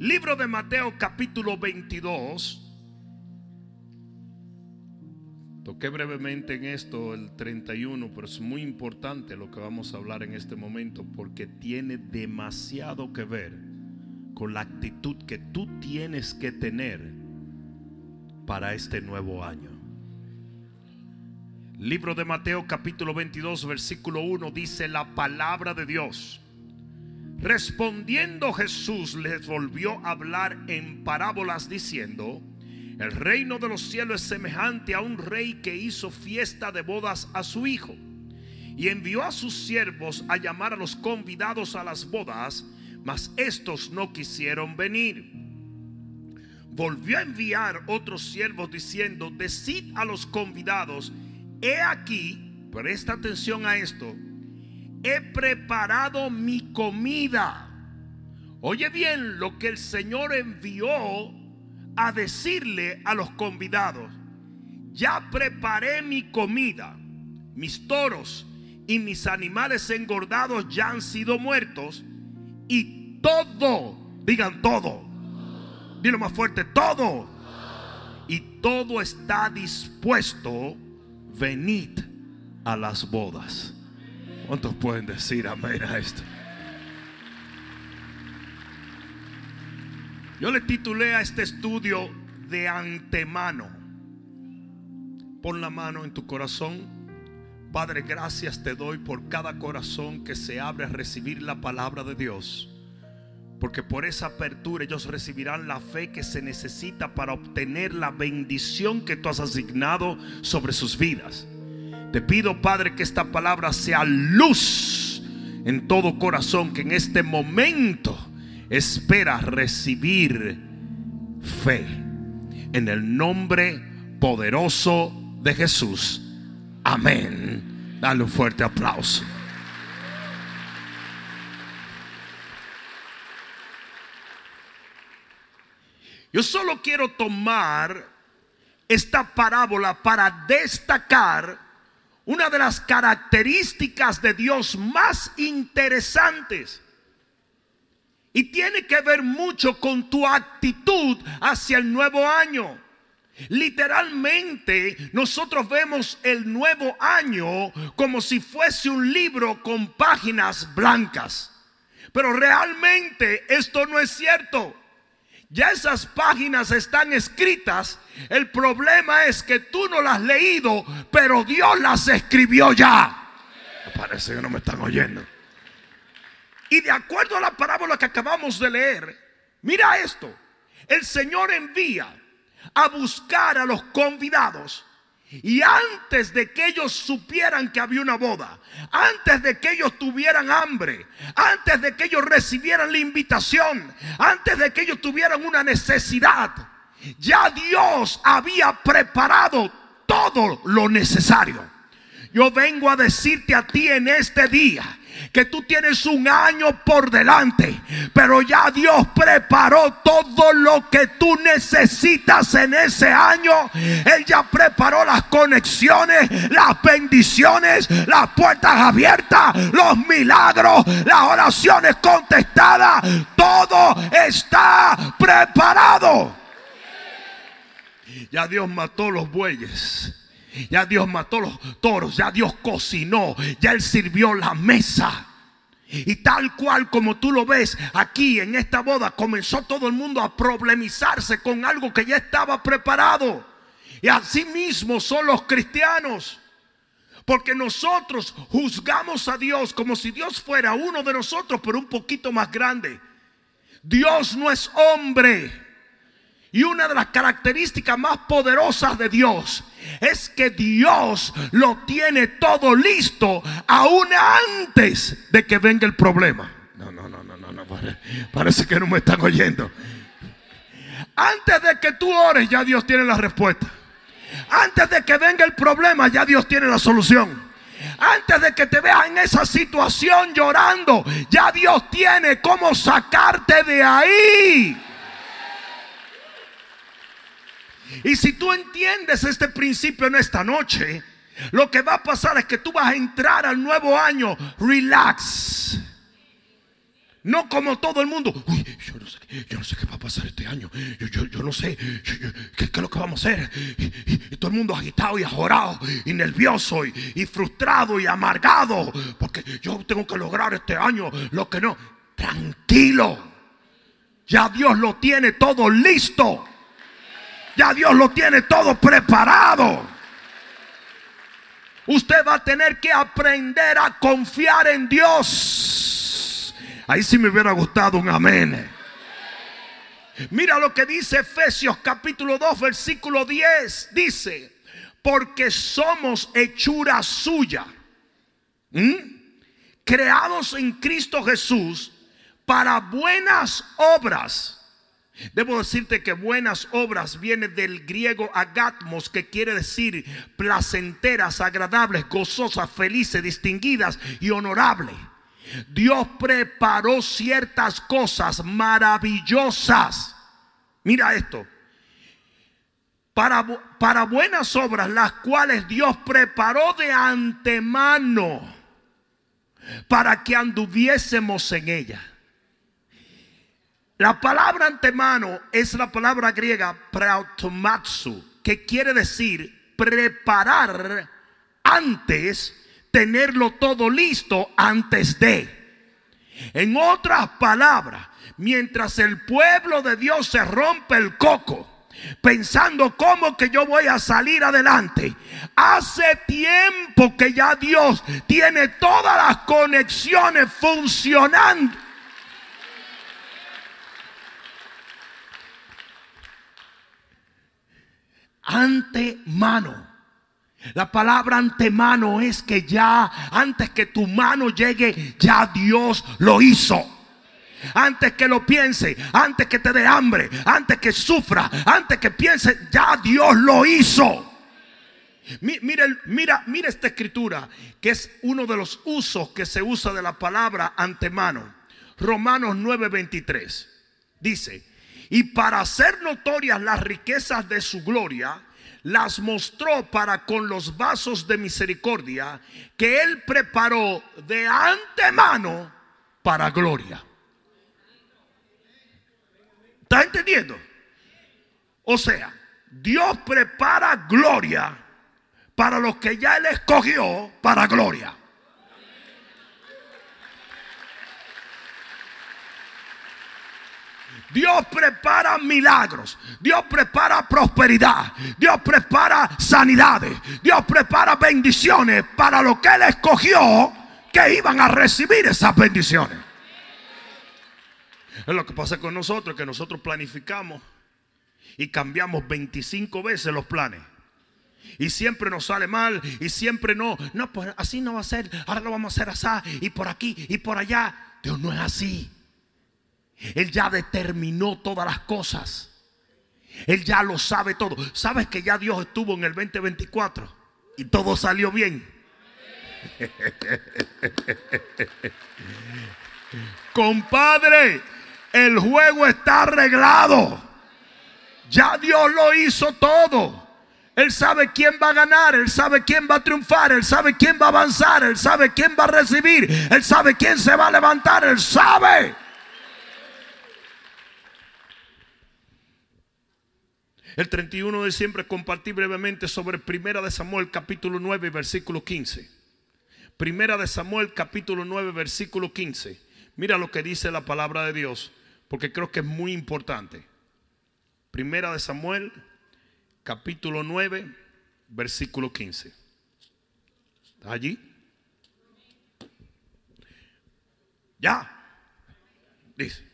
Libro de Mateo capítulo 22. Toqué brevemente en esto el 31, pero es muy importante lo que vamos a hablar en este momento porque tiene demasiado que ver con la actitud que tú tienes que tener para este nuevo año. Libro de Mateo capítulo 22 versículo 1 dice la palabra de Dios. Respondiendo Jesús les volvió a hablar en parábolas diciendo, el reino de los cielos es semejante a un rey que hizo fiesta de bodas a su hijo y envió a sus siervos a llamar a los convidados a las bodas, mas estos no quisieron venir. Volvió a enviar otros siervos diciendo, decid a los convidados, he aquí, presta atención a esto, he preparado mi comida. Oye bien lo que el Señor envió a decirle a los convidados, ya preparé mi comida, mis toros y mis animales engordados ya han sido muertos. Y todo, digan todo, dilo más fuerte, todo, y todo está dispuesto, venid a las bodas. ¿Cuántos pueden decir amén a esto? Yo le titulé a este estudio de antemano. Pon la mano en tu corazón. Padre, gracias te doy por cada corazón que se abre a recibir la palabra de Dios. Porque por esa apertura ellos recibirán la fe que se necesita para obtener la bendición que tú has asignado sobre sus vidas. Te pido, Padre, que esta palabra sea luz en todo corazón, que en este momento espera recibir fe. En el nombre poderoso de Jesús. Amén. Dale un fuerte aplauso. Yo solo quiero tomar esta parábola para destacar una de las características de Dios más interesantes y tiene que ver mucho con tu actitud hacia el nuevo año. Literalmente nosotros vemos el nuevo año como si fuese un libro con páginas blancas. Pero realmente esto no es cierto. Ya esas páginas están escritas. El problema es que tú no las has leído, pero Dios las escribió ya. Me parece que no me están oyendo. Y de acuerdo a la parábola que acabamos de leer, mira esto, el Señor envía a buscar a los convidados. Y antes de que ellos supieran que había una boda, antes de que ellos tuvieran hambre, antes de que ellos recibieran la invitación, antes de que ellos tuvieran una necesidad, ya Dios había preparado todo lo necesario. Yo vengo a decirte a ti en este día que tú tienes un año por delante, pero ya Dios preparó todo lo que tú necesitas en ese año. Él ya preparó las conexiones, las bendiciones, las puertas abiertas, los milagros, las oraciones contestadas. Todo está preparado. Ya Dios mató los bueyes. Ya Dios mató los toros, ya Dios cocinó, ya Él sirvió la mesa. Y tal cual como tú lo ves aquí en esta boda, comenzó todo el mundo a problemizarse con algo que ya estaba preparado. Y así mismo son los cristianos. Porque nosotros juzgamos a Dios como si Dios fuera uno de nosotros, pero un poquito más grande. Dios no es hombre. Y una de las características más poderosas de Dios es que Dios lo tiene todo listo aún antes de que venga el problema. No, no, no, no, no, no. Parece que no me están oyendo. Antes de que tú ores, ya Dios tiene la respuesta. Antes de que venga el problema, ya Dios tiene la solución. Antes de que te veas en esa situación llorando, ya Dios tiene cómo sacarte de ahí. Y si tú entiendes este principio en esta noche, lo que va a pasar es que tú vas a entrar al nuevo año relax. No como todo el mundo. Uy, yo no sé, yo no sé qué va a pasar este año. Yo, no sé ¿qué, es lo que vamos a hacer. Y, todo el mundo agitado y ajorado y nervioso y, frustrado y amargado. Porque yo tengo que lograr este año lo que no. Tranquilo. Ya Dios lo tiene todo listo. Ya Dios lo tiene todo preparado. Usted va a tener que aprender a confiar en Dios. Ahí sí me hubiera gustado un amén. Mira lo que dice Efesios capítulo 2 versículo 10. Dice, porque somos hechura suya. Creados en Cristo Jesús para buenas obras Debo decirte que buenas obras viene del griego agatmos, que quiere decir placenteras, agradables, gozosas, felices, distinguidas y honorables. Dios preparó ciertas cosas maravillosas. Mira esto. Para, para buenas obras, las cuales Dios preparó de antemano para que anduviésemos en ellas. La palabra antemano es la palabra griega prautomatsu, que quiere decir preparar antes, tenerlo todo listo antes de. En otras palabras, mientras el pueblo de Dios se rompe el coco, pensando cómo que yo voy a salir adelante. Hace tiempo que ya Dios tiene todas las conexiones funcionando antemano. La palabra antemano es que ya antes que tu mano llegue, ya Dios lo hizo. Antes que lo piense, antes que te dé hambre, antes que sufra, antes que piense, ya Dios lo hizo. Mira, mira, mira esta escritura, que es uno de los usos que se usa de la palabra antemano. Romanos 9:23 dice, y para hacer notorias las riquezas de su gloria, las mostró para con los vasos de misericordia que él preparó de antemano para gloria. ¿Está entendiendo? O sea, Dios prepara gloria para los que ya él escogió para gloria. Dios prepara milagros. Dios prepara prosperidad. Dios prepara sanidades. Dios prepara bendiciones para lo que Él escogió que iban a recibir esas bendiciones. Es lo que pasa con nosotros, que nosotros planificamos y cambiamos 25 veces los planes. Y siempre nos sale mal y siempre no. No, pues así no va a ser. Ahora lo vamos a hacer así y por aquí y por allá. Dios no es así. Él ya determinó todas las cosas. Él ya lo sabe todo. ¿Sabes que ya Dios estuvo en el 2024 y todo salió bien? Compadre, el juego está arreglado. Ya Dios lo hizo todo. Él sabe quién va a ganar, Él sabe quién va a triunfar, Él sabe quién va a avanzar, Él sabe quién va a recibir, Él sabe quién se va a levantar, Él sabe. El 31 de diciembre compartí brevemente sobre Primera de Samuel capítulo 9 versículo 15. Primera de Samuel capítulo 9 versículo 15. Mira lo que dice la palabra de Dios, porque creo que es muy importante. Primera de Samuel capítulo 9 versículo 15. ¿Está allí? Ya. Dice.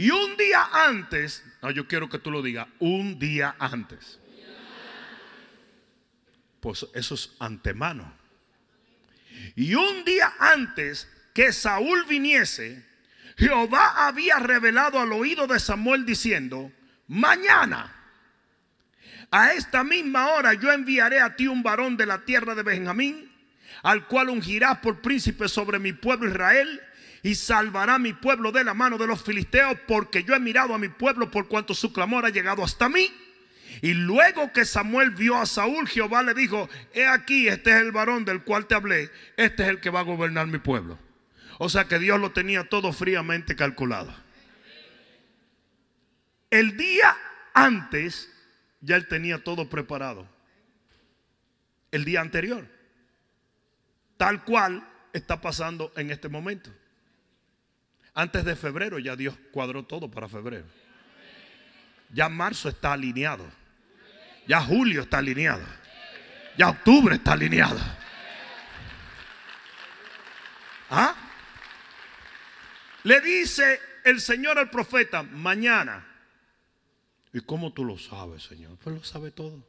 Y un día antes, no, yo quiero que tú lo digas, un día antes. Pues eso es antemano. Y un día antes que Saúl viniese, Jehová había revelado al oído de Samuel diciendo, mañana, a esta misma hora yo enviaré a ti un varón de la tierra de Benjamín, al cual ungirás por príncipe sobre mi pueblo Israel y salvará a mi pueblo de la mano de los filisteos, porque yo he mirado a mi pueblo por cuanto su clamor ha llegado hasta mí. Y luego que Samuel vio a Saúl, Jehová le dijo, he aquí, este es el varón del cual te hablé, este es el que va a gobernar mi pueblo. O sea que Dios lo tenía todo fríamente calculado. El día antes ya él tenía todo preparado. El día anterior. Tal cual está pasando en este momento. Antes de febrero ya Dios cuadró todo para febrero. Ya marzo está alineado. Ya julio está alineado. Ya octubre está alineado. ¿Ah? Le dice el Señor al profeta, mañana. ¿Y cómo tú lo sabes, Señor? Pues lo sabe todo.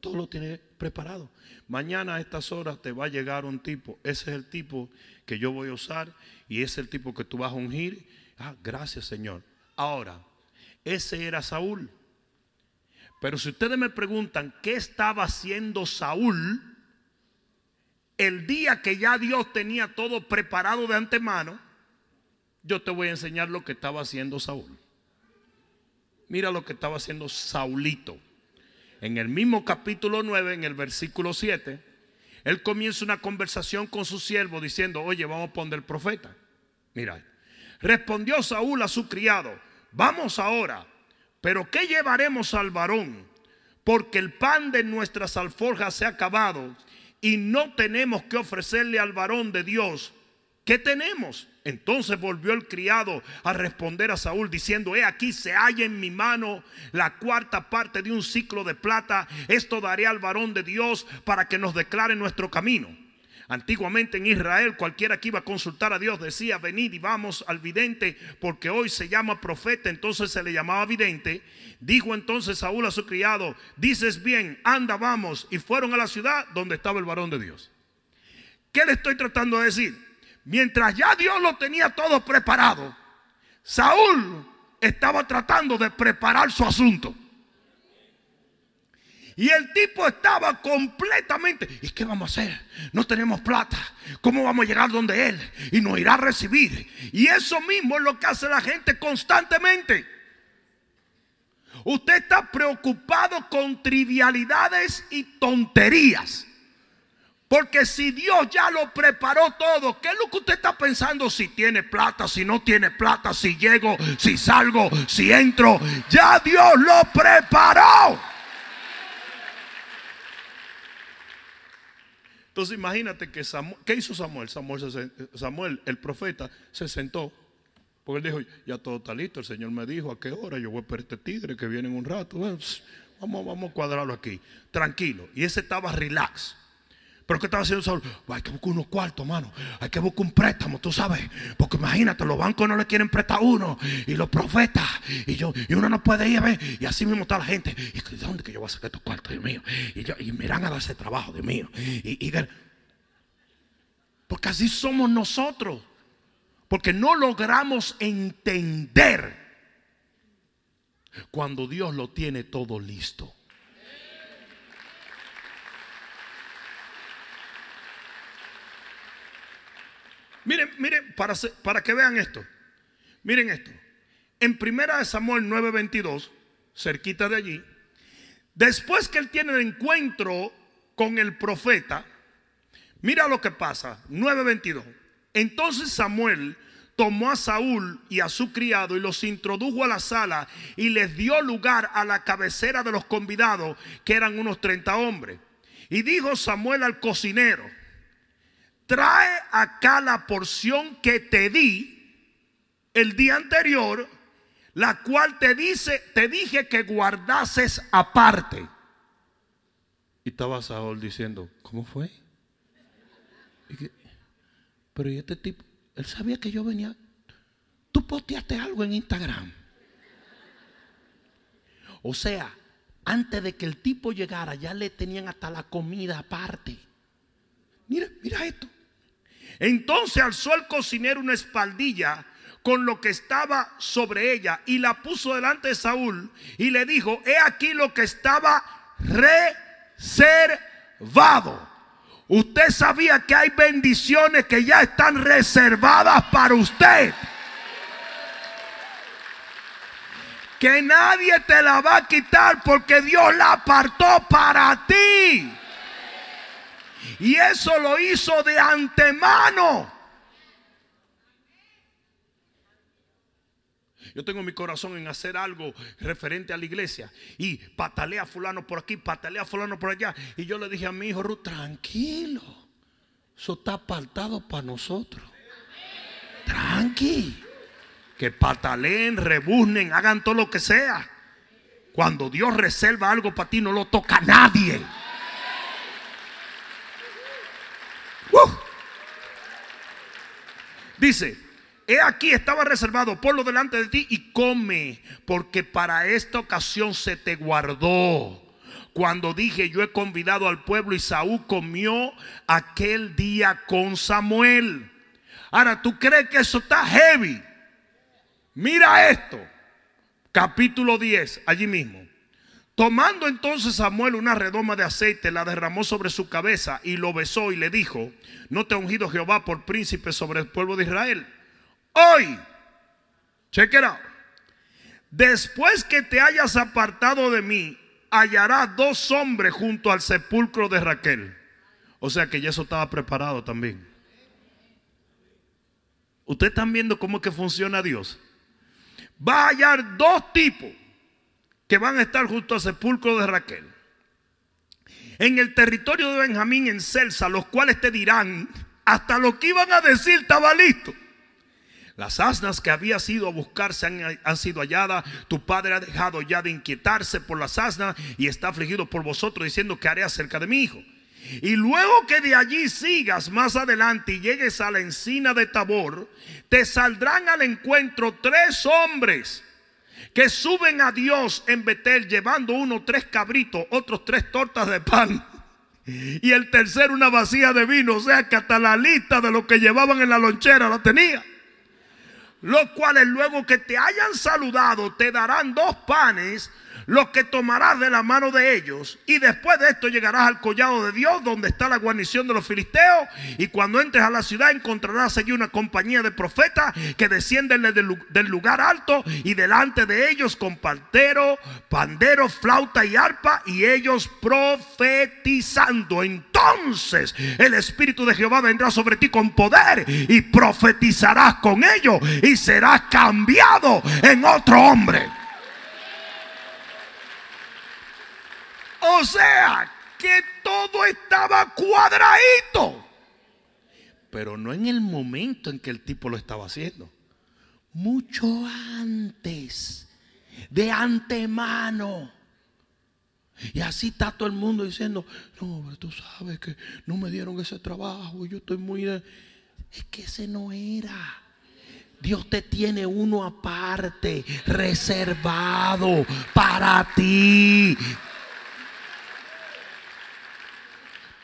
Todo lo tiene preparado. Mañana a estas horas te va a llegar un tipo. Ese es el tipo que yo voy a usar y ese es el tipo que tú vas a ungir. Ah, gracias, Señor. Ahora, ese era Saúl. Pero si ustedes me preguntan qué estaba haciendo Saúl el día que ya Dios tenía todo preparado de antemano, yo te voy a enseñar lo que estaba haciendo Saúl. Mira lo que estaba haciendo Saulito. En el mismo capítulo 9, en el versículo 7, él comienza una conversación con su siervo diciendo, oye, vamos a poner profeta. Mira, respondió Saúl a su criado, vamos ahora pero ¿qué llevaremos al varón? Porque el pan de nuestras alforjas se ha acabado y no tenemos que ofrecerle al varón de Dios. ¿Qué tenemos? Entonces volvió el criado a responder a Saúl diciendo, he aquí se halla en mi mano la cuarta parte de un ciclo de plata, esto daré al varón de Dios para que nos declare nuestro camino. Antiguamente en Israel cualquiera que iba a consultar a Dios decía, venid y vamos al vidente, porque hoy se llama profeta, entonces se le llamaba vidente. Dijo entonces Saúl a su criado, dices bien, anda, vamos. Y fueron a la ciudad donde estaba el varón de Dios. ¿Qué le estoy tratando de decir? Mientras ya Dios lo tenía todo preparado, Saúl estaba tratando de preparar su asunto. Y el tipo estaba completamente, ¿y qué vamos a hacer? No tenemos plata. ¿Cómo vamos a llegar donde él? Y nos irá a recibir. Y eso mismo es lo que hace la gente constantemente. Usted está preocupado con trivialidades y tonterías. Porque si Dios ya lo preparó todo, ¿qué es lo que usted está pensando? Si tiene plata, si no tiene plata, si llego, si salgo, si entro. Ya Dios lo preparó. Entonces imagínate que Samuel, ¿qué hizo Samuel? Samuel, el profeta, se sentó. Porque él dijo, ya todo está listo, el Señor me dijo a qué hora yo voy a esperar este tigre que viene en un rato. Vamos, vamos a cuadrarlo aquí. Tranquilo. Y ese estaba relax. Pero ¿qué estaba haciendo Saúl? Hay que buscar unos cuartos, mano. Hay que buscar un préstamo, tú sabes. Porque imagínate, los bancos no le quieren prestar uno. Y los profetas. Y yo, y uno no puede ir a ver. Y así mismo está la gente. ¿Y de dónde que yo voy a sacar estos cuartos, Dios mío? Y, yo, y me irán a dar ese trabajo, Dios mío. Y, porque así somos nosotros. Porque no logramos entender cuando Dios lo tiene todo listo. Miren, miren, para, para que vean esto. Miren esto. En primera de Samuel 9:22, cerquita de allí, después que él tiene el encuentro con el profeta, mira lo que pasa, 9:22. Entonces Samuel tomó a Saúl y a su criado y los introdujo a la sala y les dio lugar a la cabecera de los convidados, que eran unos 30 hombres. Y dijo Samuel al cocinero, trae acá la porción que te di el día anterior, la cual te dice, te dije que guardases aparte. Y estaba Saúl diciendo, ¿cómo fue? pero este tipo, él sabía que yo venía. Tú posteaste algo en Instagram. O sea, antes de que el tipo llegara, ya le tenían hasta la comida aparte. Mira, mira esto. Entonces alzó el cocinero una espaldilla con lo que estaba sobre ella y la puso delante de Saúl y le dijo, he aquí lo que estaba reservado. Usted sabía que hay bendiciones que ya están reservadas para usted. Que nadie te la va a quitar porque Dios la apartó para ti. Y eso lo hizo de antemano. Yo tengo mi corazón en hacer algo referente a la iglesia. Y patalea a fulano por aquí, patalea a fulano por allá. Y yo le dije a mi hijo Ruth, tranquilo. Eso está apartado para nosotros. Tranqui. Que pataleen, rebuznen, hagan todo lo que sea. Cuando Dios reserva algo para ti, no lo toca a nadie. Dice, he aquí estaba reservado por lo delante de ti y come, porque para esta ocasión se te guardó. Cuando dije yo he convidado al pueblo y Saúl comió aquel día con Samuel. Ahora, ¿tú crees que eso está heavy? Mira esto. Capítulo 10, allí mismo. Tomando entonces Samuel una redoma de aceite, la derramó sobre su cabeza y lo besó y le dijo, no te ha ungido Jehová por príncipe sobre el pueblo de Israel. Hoy, check it out, después que te hayas apartado de mí, hallará dos hombres junto al sepulcro de Raquel. O sea que ya eso estaba preparado también. Ustedes están viendo cómo es que funciona Dios. Va a hallar dos tipos que van a estar junto al sepulcro de Raquel. En el territorio de Benjamín en Celsa, los cuales te dirán, hasta lo que iban a decir estaba listo. Las asnas que había ido a buscarse han, han, sido halladas. Tu padre ha dejado ya de inquietarse por las asnas y está afligido por vosotros diciendo que haré acerca de mi hijo. Y luego que de allí sigas más adelante y llegues a la encina de Tabor, te saldrán al encuentro tres hombres que suben a Dios en Betel llevando uno tres cabritos, otros tres tortas de pan y el tercero una vacía de vino. O sea que hasta la lista de lo que llevaban en la lonchera la tenía. Los cuales luego que te hayan saludado te darán dos panes lo que tomarás de la mano de ellos. Y después de esto llegarás al collado de Dios, donde está la guarnición de los filisteos. Y cuando entres a la ciudad encontrarás allí una compañía de profetas que descienden del lugar alto y delante de ellos con partero, pandero, flauta y arpa y ellos profetizando. Entonces el Espíritu de Jehová vendrá sobre ti con poder y profetizarás con ellos y serás cambiado en otro hombre. O sea, que todo estaba cuadradito. Pero no en el momento en que el tipo lo estaba haciendo. Mucho antes. De antemano. Y así está todo el mundo diciendo, no, pero tú sabes que no me dieron ese trabajo. Yo estoy muy... Es que ese no era. Dios te tiene uno aparte, reservado para ti.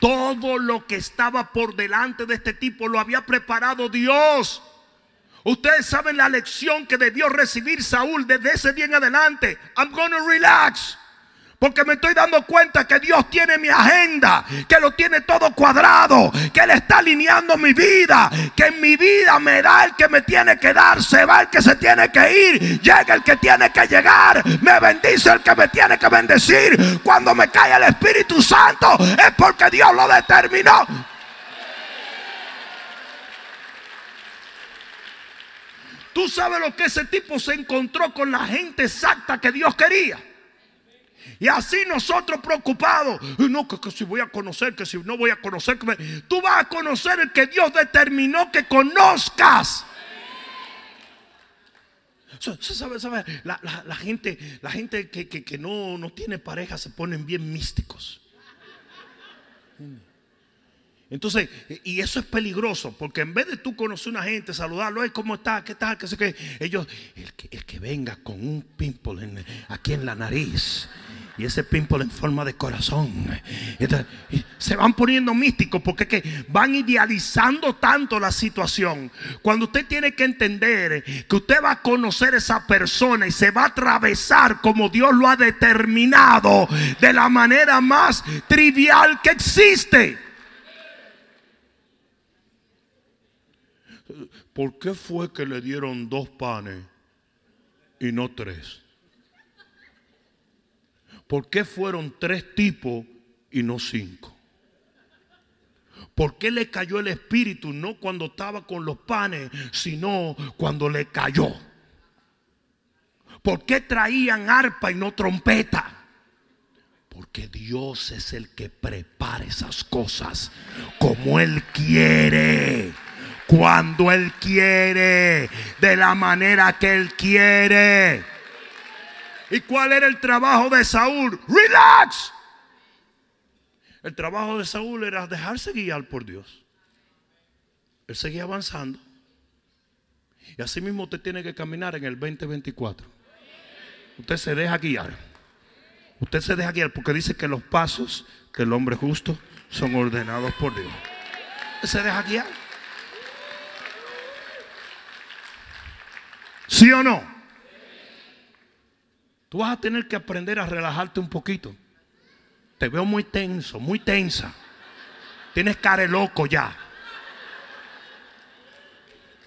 Todo lo que estaba por delante de este tipo lo había preparado Dios. Ustedes saben la lección que debió recibir Saúl desde ese día en adelante. I'm gonna relax. Porque me estoy dando cuenta que Dios tiene mi agenda, que lo tiene todo cuadrado, que Él está alineando mi vida, que en mi vida me da el que me tiene que dar, se va el que se tiene que ir, llega el que tiene que llegar, me bendice el que me tiene que bendecir. Cuando me cae el Espíritu Santo es porque Dios lo determinó. Tú sabes lo que ese tipo se encontró con la gente exacta que Dios quería. Y así nosotros preocupados. No, que, si voy a conocer, que si no voy a conocer. Tú vas a conocer el que Dios determinó que conozcas. ¿Sabe? La, gente, la gente que, no, tiene pareja se ponen bien místicos. Entonces, y eso es peligroso, porque en vez de tú conocer a una gente, saludarlo, ¿cómo está? ¿Qué tal? ¿Qué sé qué? Ellos, el que, venga con un pimple aquí en la nariz y ese pimple en forma de corazón. se van poniendo místicos porque que van idealizando tanto la situación. Cuando usted tiene que entender que usted va a conocer esa persona y se va a atravesar como Dios lo ha determinado de la manera más trivial que existe. ¿Por qué fue que le dieron dos panes y no tres? ¿Por qué fueron tres tipos y no cinco? ¿Por qué le cayó el espíritu no cuando estaba con los panes, sino cuando le cayó? ¿Por qué traían arpa y no trompeta? Porque Dios es el que prepara esas cosas como Él quiere. Cuando Él quiere. De la manera que Él quiere. ¿Y cuál era el trabajo de Saúl? Relax. El trabajo de Saúl era dejarse guiar por Dios. Él seguía avanzando. Y así mismo usted tiene que caminar en el 2024. Usted se deja guiar. Usted se deja guiar porque dice que los pasos del hombre justo son ordenados por Dios. Usted se deja guiar. ¿Sí o no? Tú vas a tener que aprender a relajarte un poquito. Te veo muy tenso, muy tensa. Tienes cara de loco ya.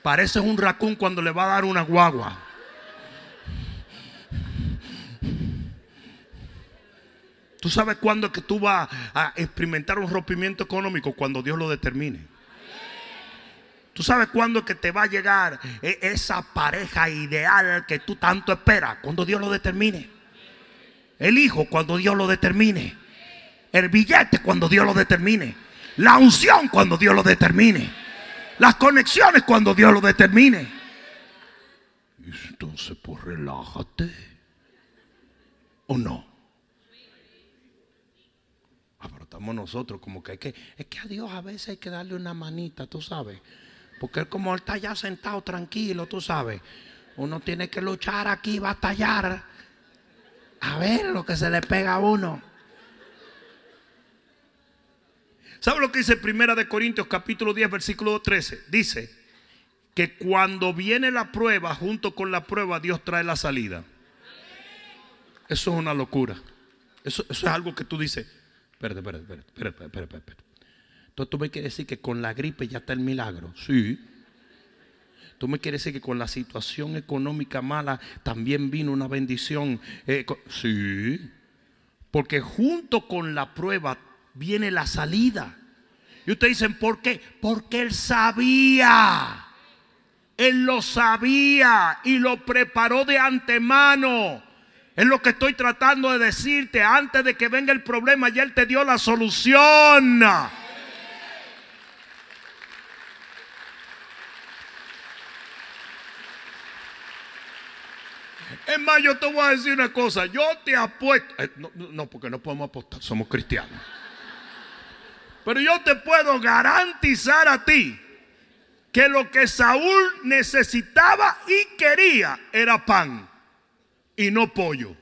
Pareces un racún cuando le va a dar una guagua. Tú sabes cuándo es que tú vas a experimentar un rompimiento económico cuando Dios lo determine. Tú sabes cuándo que te va a llegar e-, esa pareja ideal que tú tanto esperas, cuando Dios lo determine. El hijo cuando Dios lo determine. El billete cuando Dios lo determine. La unción cuando Dios lo determine. Las conexiones cuando Dios lo determine. Entonces, pues relájate. ¿O no? Ah, pero estamos nosotros como que hay que, es que a Dios a veces hay que darle una manita, tú sabes. Porque él como él está ya sentado tranquilo, tú sabes. Uno tiene que luchar aquí, batallar. A ver lo que se le pega a uno. ¿Sabe lo que dice Primera de Corintios capítulo 10 versículo 13? Dice que cuando viene la prueba, junto con la prueba, Dios trae la salida. Eso es una locura. Eso, es algo que tú dices. Espérate, espérate, espérate, espérate, espérate, Entonces tú me quieres decir que con la gripe ya está el milagro. Sí. Tú me quieres decir que con la situación económica mala también vino una bendición. Eh, sí. Porque junto con la prueba viene la salida. Y ustedes dicen, ¿por qué? Porque él sabía. Él lo sabía y lo preparó de antemano. Es lo que estoy tratando de decirte. Antes de que venga el problema, ya Él te dio la solución. Es más, yo te voy a decir una cosa. Yo te apuesto. Eh, no, no, porque no podemos apostar. Somos cristianos. Pero yo te puedo garantizar a ti que lo que Saúl necesitaba y quería era pan y no pollo.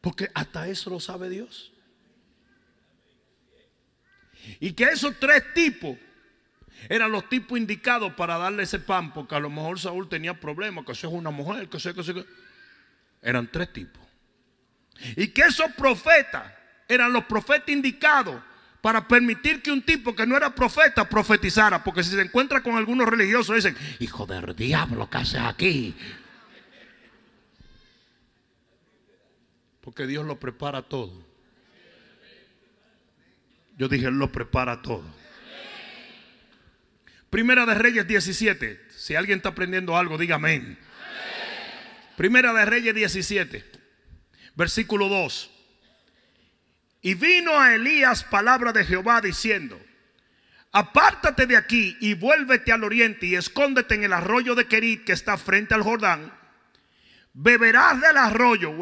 Porque hasta eso lo sabe Dios. Y que esos tres tipos eran los tipos indicados para darle ese pan, porque a lo mejor Saúl tenía problemas, que eso es una mujer, que sé, que sé. Eran tres tipos. Y que esos profetas eran los profetas indicados para permitir que un tipo que no era profeta profetizara. Porque si se encuentra con algunos religiosos, dicen, hijo del diablo, ¿qué haces aquí? Porque Dios lo prepara todo. Yo dije, Él lo prepara todo. Primera de Reyes 17. Si alguien está aprendiendo algo, diga amén. Primera de Reyes 17. Versículo 2. Y vino a Elías palabra de Jehová diciendo, apártate de aquí y vuélvete al oriente y escóndete en el arroyo de Kerit que está frente al Jordán. Beberás del arroyo.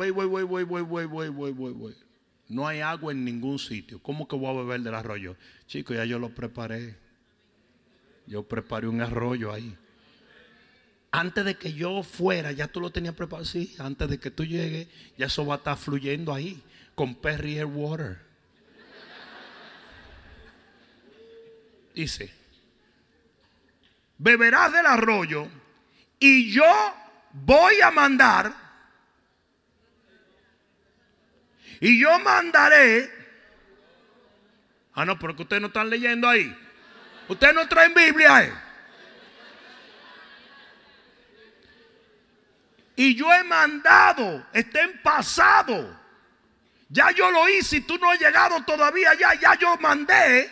No hay agua en ningún sitio. ¿Cómo que voy a beber del arroyo? Chicos, ya yo lo preparé. Yo preparé un arroyo ahí. Antes de que yo fuera, ya tú lo tenías preparado. Sí, antes de que tú llegues, ya eso va a estar fluyendo ahí con Perrier Water. Dice, beberás del arroyo y yo voy a mandar y yo mandaré. Ah, no, pero que ustedes no están leyendo ahí. Ustedes no traen Biblia ahí. Y yo he mandado, está en pasado ya yo lo hice y tú no has llegado todavía ya. Ya yo mandé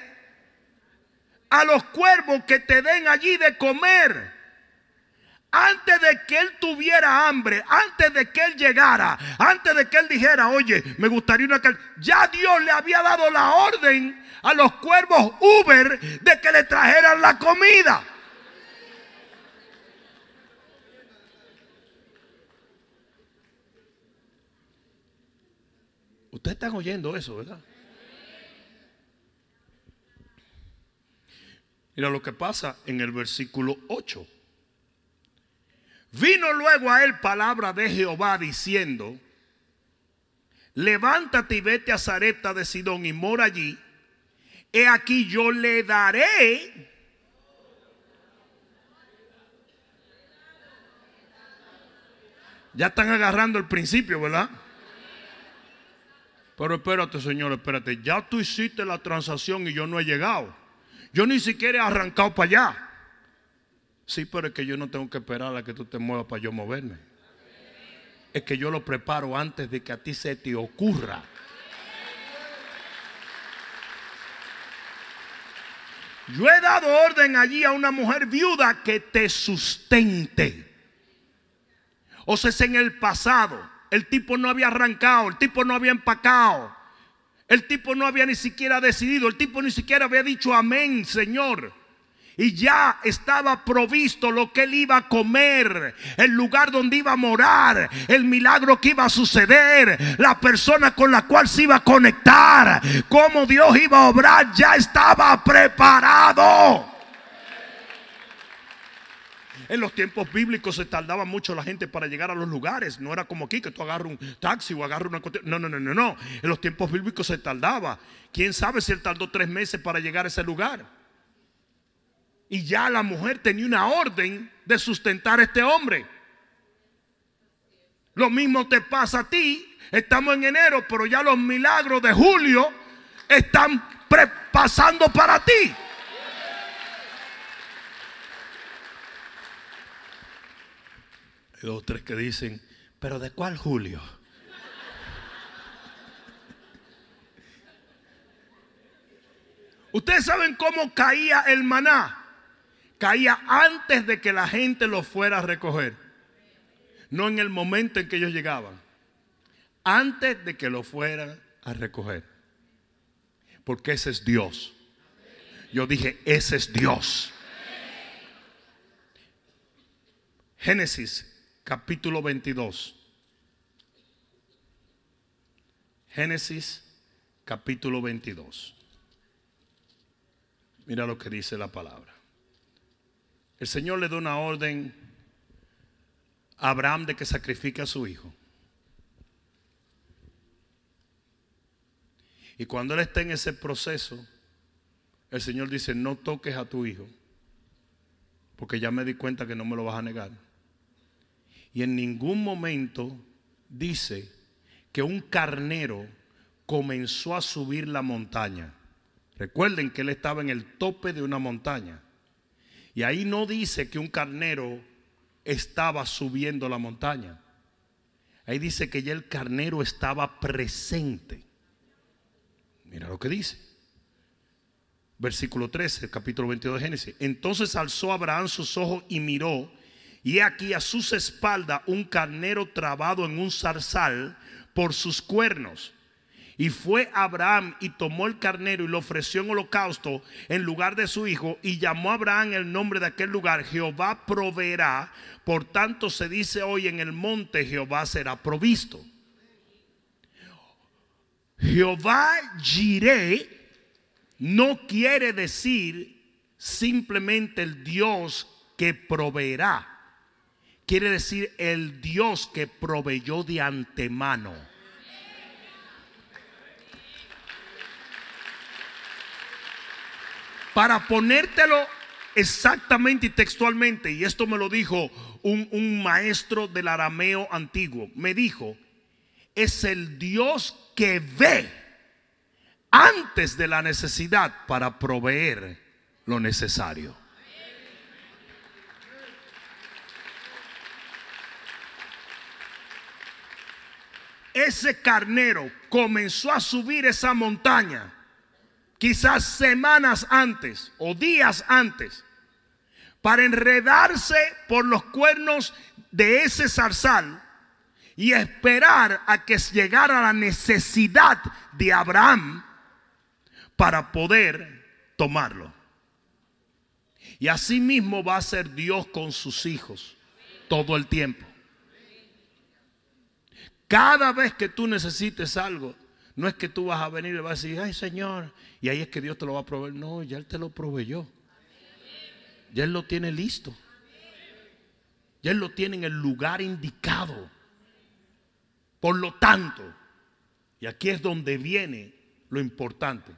a los cuervos que te den allí de comer. antes de que él tuviera hambre, antes de que él llegara, antes de que él dijera, oye, me gustaría una carne, ya Dios le había dado la orden a los cuervos Uber de que le trajeran la comida. Ustedes están oyendo eso, ¿verdad? Mira lo que pasa en el versículo 8. Vino luego a él palabra de Jehová diciendo, levántate y vete a Zareta de Sidón y mora allí. He aquí yo le daré Ya están agarrando el principio, ¿verdad? Pero espérate, Señor, espérate. Ya tú hiciste la transacción y yo no he llegado. Yo ni siquiera he arrancado para allá. Sí, pero es que yo no tengo que esperar a que tú te muevas para yo moverme. Es que yo lo preparo antes de que a ti se te ocurra. Yo he dado orden allí a una mujer viuda que te sustente. O sea, es en el pasado. El tipo no había arrancado, el tipo no había empacado. El tipo no había ni siquiera decidido, el tipo ni siquiera había dicho amén, Señor. Y ya estaba provisto lo que él iba a comer, el lugar donde iba a morar, el milagro que iba a suceder, la persona con la cual se iba a conectar, cómo Dios iba a obrar, ya estaba preparado. En los tiempos bíblicos se tardaba mucho la gente para llegar a los lugares. No era como aquí que tú agarras un taxi o agarras una... No, no, no, no, no. En los tiempos bíblicos se tardaba. ¿Quién sabe si él tardó tres meses para llegar a ese lugar? Y ya la mujer tenía una orden de sustentar a este hombre. Lo mismo te pasa a ti. Estamos en enero, pero ya los milagros de julio están pasando para ti. Hay dos tres que dicen, pero ¿de cuál Julio? Ustedes saben cómo caía el maná. Caía antes de que la gente lo fuera a recoger. No en el momento en que ellos llegaban. Antes de que lo fueran a recoger. Porque ese es Dios. Yo dije, ese es Dios. Génesis capítulo 22. Génesis capítulo 22. Mira lo que dice la palabra. El Señor le da una orden a Abraham de que sacrifique a su hijo. Y cuando él está en ese proceso, el Señor dice, no toques a tu hijo, porque ya me di cuenta que no me lo vas a negar. Y en ningún momento dice que un carnero comenzó a subir la montaña. Recuerden que él estaba en el tope de una montaña. Y ahí no dice que un carnero estaba subiendo la montaña. Ahí dice que ya el carnero estaba presente. Mira lo que dice. Versículo 13, capítulo 22 de Génesis. Entonces alzó Abraham sus ojos y miró y aquí a sus espaldas un carnero trabado en un zarzal por sus cuernos. Y fue Abraham y tomó el carnero y lo ofreció en holocausto en lugar de su hijo y llamó a Abraham el nombre de aquel lugar, Jehová proveerá. Por tanto se dice hoy en el monte Jehová será provisto. Jehová Jireh no quiere decir simplemente el Dios que proveerá quiere decir el Dios que proveyó de antemano. Para ponértelo exactamente y textualmente, y esto me lo dijo un, maestro del arameo antiguo, me dijo, es el Dios que ve antes de la necesidad para proveer lo necesario. ese carnero comenzó a subir esa montaña, quizás semanas antes o días antes, para enredarse por los cuernos de ese zarzal y esperar a que llegara la necesidad de Abraham para poder tomarlo. Y así mismo va a ser Dios con sus hijos todo el tiempo. Cada vez que tú necesites algo, no es que tú vas a venir y vas a decir, ay Señor, y ahí es que Dios te lo va a proveer. No, ya Él te lo proveyó. Ya Él lo tiene listo. Ya Él lo tiene en el lugar indicado. Por lo tanto, y aquí es donde viene lo importante.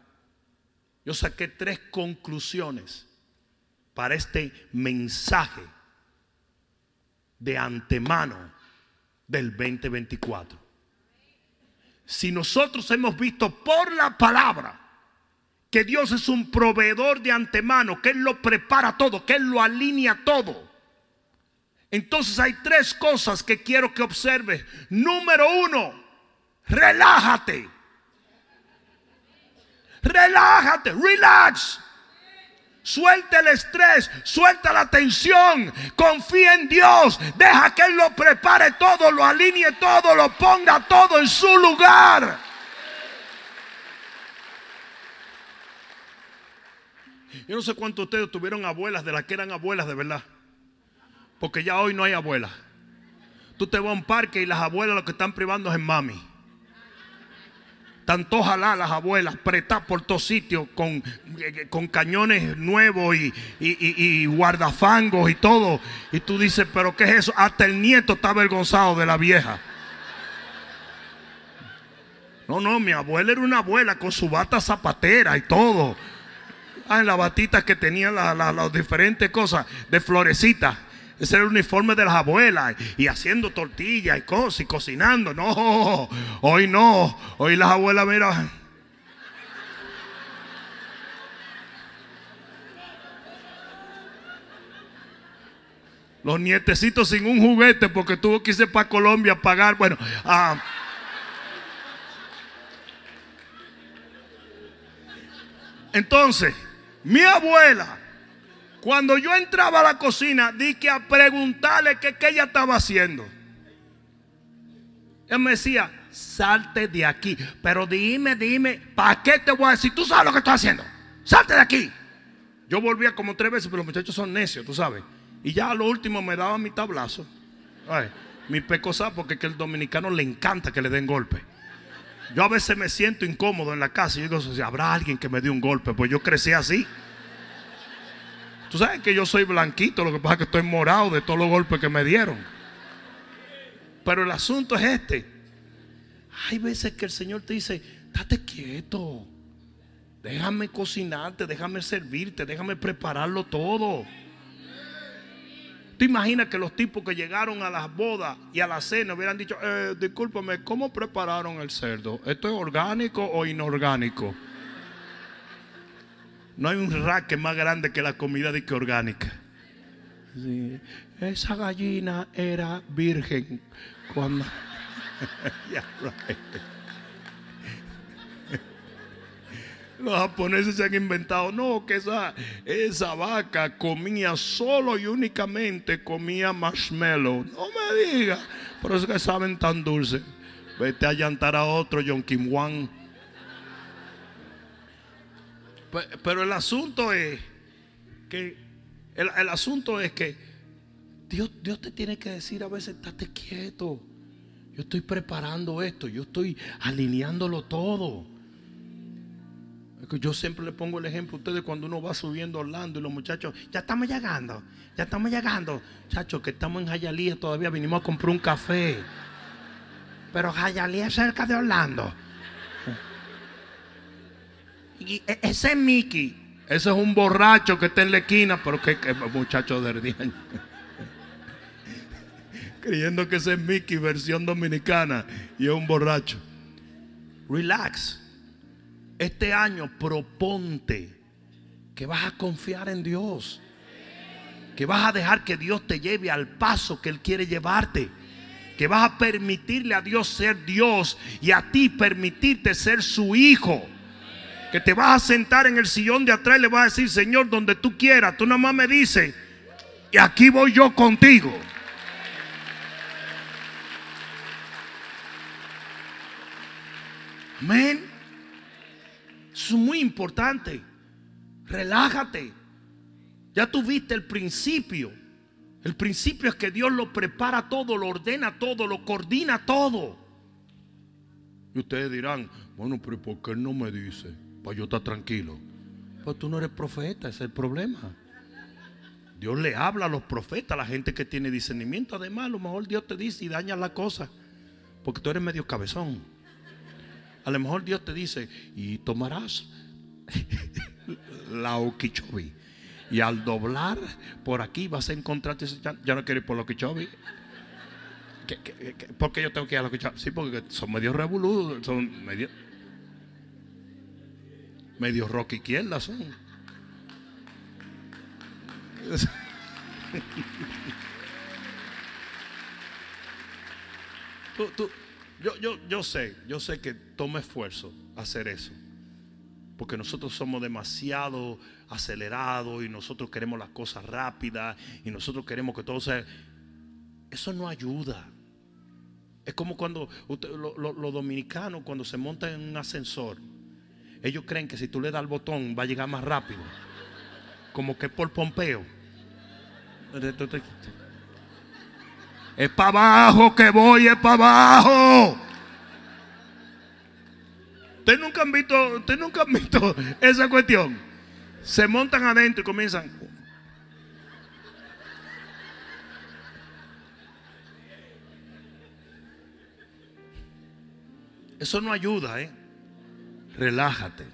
Yo saqué tres conclusiones para este mensaje de antemano del 2024. Si nosotros hemos visto por la palabra que Dios es un proveedor de antemano, que Él lo prepara todo, que Él lo alinea todo. Entonces hay tres cosas que quiero que observes. Número uno, relájate. Relájate, relax. Suelta el estrés, suelta la tensión, confía en Dios, deja que Él lo prepare todo, lo alinee todo, lo ponga todo en su lugar. Yo no sé cuántos de ustedes tuvieron abuelas de las que eran abuelas de verdad, porque ya hoy no hay abuelas. Tú te vas a un parque y las abuelas lo que están privando es en mami. Tanto ojalá las abuelas pretadas por todos sitios con, con cañones nuevos y, y, guardafangos y todo. Y tú dices, pero ¿qué es eso? Hasta el nieto está avergonzado de la vieja. No, no, mi abuela era una abuela con su bata zapatera y todo. Ah, en la batita que tenía las diferentes cosas de florecita. Ese era el uniforme de las abuelas. Y haciendo tortillas y cosas y cocinando. No, hoy no. Hoy las abuelas, mira. Los nietecitos sin un juguete porque tuvo que irse para Colombia a pagar. Bueno, ah. entonces, mi abuela cuando yo entraba a la cocina, di que a preguntarle qué, ella estaba haciendo. Él me decía, salte de aquí. Pero dime, dime, ¿para qué te voy a decir? Tú sabes lo que estoy haciendo. Salte de aquí. Yo volvía como tres veces, pero los muchachos son necios, tú sabes. Y ya a lo último me daba mi tablazo. Ay, mi pecosa, porque que el dominicano le encanta que le den golpe. Yo a veces me siento incómodo en la casa y digo, ¿habrá alguien que me dé un golpe? Pues yo crecí así. Tú sabes que yo soy blanquito, lo que pasa es que estoy morado de todos los golpes que me dieron. Pero el asunto es este. Hay veces que el Señor te dice, date quieto. Déjame cocinarte, déjame servirte, déjame prepararlo todo. ¿Tú imaginas que los tipos que llegaron a las bodas y a la cena hubieran dicho, eh, discúlpame, ¿cómo prepararon el cerdo? ¿Esto es orgánico o inorgánico? No hay un raque más grande que la comida de que orgánica. Esa gallina era virgen cuando. Los japoneses se han inventado, no, que esa, esa vaca comía solo y únicamente comía marshmallow. No me diga, por eso que saben tan dulce. Vete a llantar a otro, John Kim Wan. Pero el asunto es que el, asunto es que Dios, Dios te tiene que decir a veces, estate quieto. Yo estoy preparando esto, yo estoy alineándolo todo. Yo siempre le pongo el ejemplo a ustedes cuando uno va subiendo Orlando y los muchachos, ya estamos llegando, ya estamos llegando. Muchachos, que estamos en Jayalía todavía, vinimos a comprar un café. Pero Jayalía es cerca de Orlando. E, ese es Mickey. Ese es un borracho que está en la esquina, pero que, muchacho de 10 años. Creyendo que ese es Mickey, versión dominicana, y es un borracho. Relax. Este año proponte que vas a confiar en Dios. Que vas a dejar que Dios te lleve al paso que Él quiere llevarte. Que vas a permitirle a Dios ser Dios y a ti permitirte ser su hijo que te vas a sentar en el sillón de atrás y le vas a decir, Señor, donde tú quieras. Tú nada más me dices, Y aquí voy yo contigo. Amén. Eso es muy importante. Relájate. Ya tuviste el principio. El principio es que Dios lo prepara todo, lo ordena todo, lo coordina todo. Y ustedes dirán, bueno, pero ¿por qué no me dice? Para yo estar tranquilo. Pues tú no eres profeta, ese es el problema. Dios le habla a los profetas, a la gente que tiene discernimiento. Además, a lo mejor Dios te dice y daña la cosa. Porque tú eres medio cabezón. A lo mejor Dios te dice, y tomarás la oquichobi. Y al doblar por aquí vas a encontrarte. Ya, no quiero ir por la oquichobi. por qué yo tengo que ir a la oquichobi? Sí, porque son medio revoludos. Son medio. Medio rock izquierda son. yo, yo, yo sé, yo sé que toma esfuerzo hacer eso. Porque nosotros somos demasiado acelerados y nosotros queremos las cosas rápidas y nosotros queremos que todo sea... Eso no ayuda. Es como cuando los dominicanos cuando se montan en un ascensor, ellos creen que si tú le das el botón va a llegar más rápido. Como que por Pompeo. Es para abajo que voy, es para abajo. Ustedes nunca han visto, ustedes nunca han visto esa cuestión. Se montan adentro y comienzan. Eso no ayuda, ¿eh? Relájate.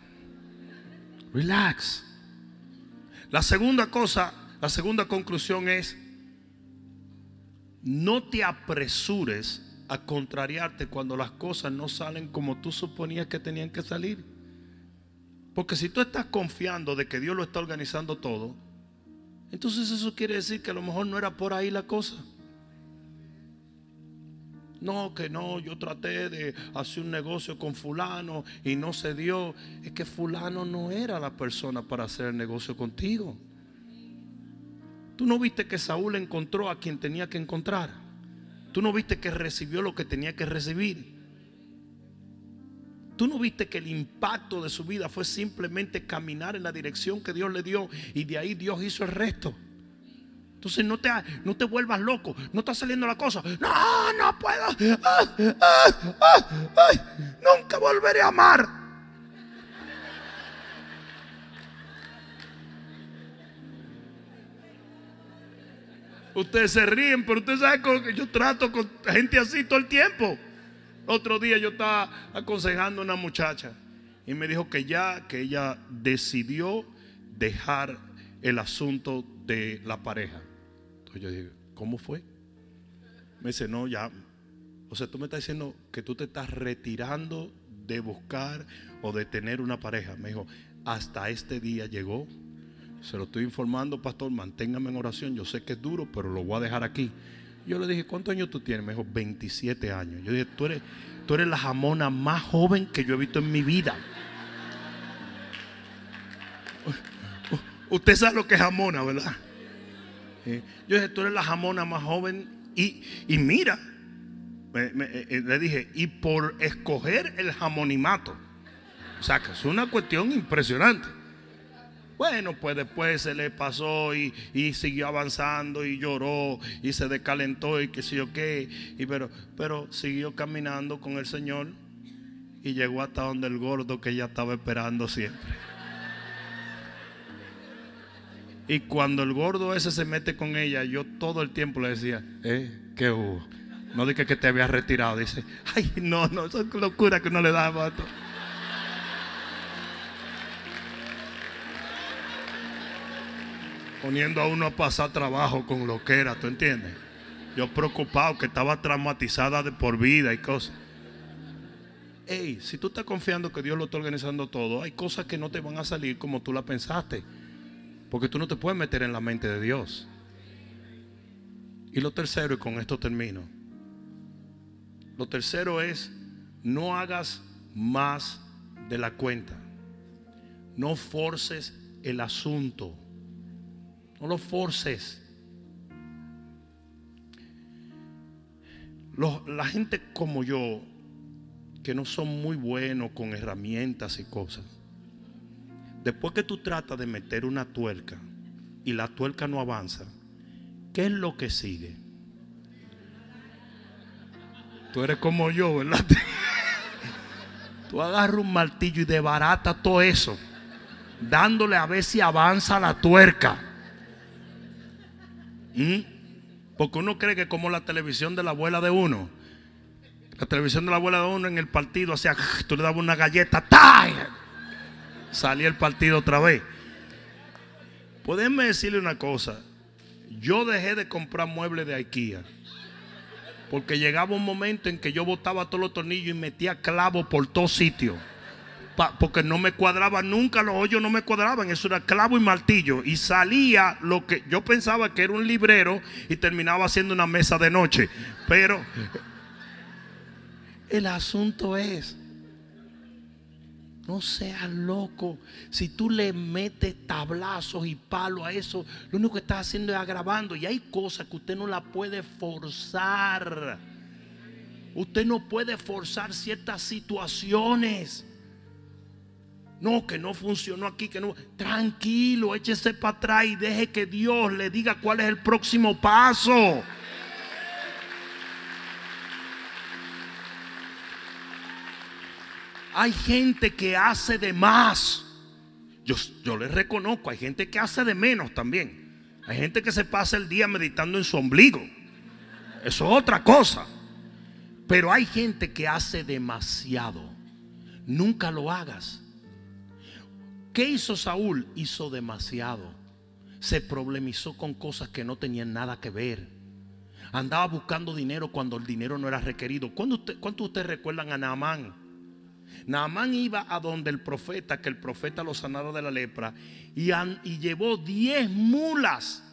Relax. La segunda cosa, la segunda conclusión es, no te apresures a contrariarte cuando las cosas no salen como tú suponías que tenían que salir. Porque si tú estás confiando de que Dios lo está organizando todo, entonces eso quiere decir que a lo mejor no era por ahí la cosa. No, que no, yo traté de hacer un negocio con fulano y no se dio. Es que fulano no era la persona para hacer el negocio contigo. Tú no viste que Saúl encontró a quien tenía que encontrar. Tú no viste que recibió lo que tenía que recibir. Tú no viste que el impacto de su vida fue simplemente caminar en la dirección que Dios le dio y de ahí Dios hizo el resto. Entonces no te, no te vuelvas loco, no está saliendo la cosa. No, no puedo. nunca volveré a amar. Ustedes se ríen, pero ustedes saben que yo trato con gente así todo el tiempo. Otro día yo estaba aconsejando a una muchacha y me dijo que ya, que ella decidió dejar el asunto de la pareja. Entonces yo dije, ¿cómo fue? Me dice, no, ya. O sea, tú me estás diciendo que tú te estás retirando de buscar o de tener una pareja. Me dijo, hasta este día llegó. Se lo estoy informando, pastor, manténgame en oración. Yo sé que es duro, pero lo voy a dejar aquí. Yo le dije, ¿cuántos años tú tienes? Me dijo, 27 años. Yo dije, tú eres, tú eres la jamona más joven que yo he visto en mi vida. Usted sabe lo que es jamona, ¿verdad? Yo dije, tú eres la jamona más joven. Y, mira, eh, eh, le dije, y por escoger el jamonimato. O sea, que es una cuestión impresionante. Bueno, pues después se le pasó y, siguió avanzando y lloró y se descalentó y qué sé yo qué. Y pero, pero siguió caminando con el Señor y llegó hasta donde el gordo que ella estaba esperando siempre. Y cuando el gordo ese se mete con ella, yo todo el tiempo le decía, eh, ¿qué hubo? No dije que te había retirado. Dice, ay, no, no, eso es locura que no le da vato. Poniendo a uno a pasar trabajo con lo que era, ¿tú entiendes? Yo preocupado que estaba traumatizada de por vida y cosas. Ey, si tú estás confiando que Dios lo está organizando todo, hay cosas que no te van a salir como tú la pensaste. Porque tú no te puedes meter en la mente de Dios. Y lo tercero, y con esto termino. Lo tercero es, no hagas más de la cuenta. No forces el asunto. No lo forces. Los, la gente como yo, que no son muy buenos con herramientas y cosas, después que tú tratas de meter una tuerca y la tuerca no avanza, ¿qué es lo que sigue? Tú eres como yo, ¿verdad? Tú agarras un martillo y debarata todo eso, dándole a ver si avanza la tuerca. ¿Mm? Porque uno cree que como la televisión de la abuela de uno, la televisión de la abuela de uno en el partido hacía, tú le dabas una galleta, salía el partido otra vez. Podemos decirle una cosa, yo dejé de comprar muebles de IKEA. Porque llegaba un momento en que yo botaba todos los tornillos y metía clavos por todos sitios. porque no me cuadraba nunca, los hoyos no me cuadraban. Eso era clavo y martillo. Y salía lo que yo pensaba que era un librero y terminaba haciendo una mesa de noche. Pero el asunto es no seas loco. Si tú le metes tablazos y palos a eso, lo único que estás haciendo es agravando. Y hay cosas que usted no la puede forzar. Usted no puede forzar ciertas situaciones. No, que no funcionó aquí, que no. Tranquilo, échese para atrás y deje que Dios le diga cuál es el próximo paso. Hay gente que hace de más. Yo, yo les reconozco, hay gente que hace de menos también. Hay gente que se pasa el día meditando en su ombligo. Eso es otra cosa. Pero hay gente que hace demasiado. Nunca lo hagas. ¿Qué hizo Saúl? Hizo demasiado. Se problemizó con cosas que no tenían nada que ver. Andaba buscando dinero cuando el dinero no era requerido. ¿Cuántos ¿cuánto ustedes recuerdan a Naamán? Naamán iba a donde el profeta, que el profeta lo sanara de la lepra, y, y llevó 10 mulas,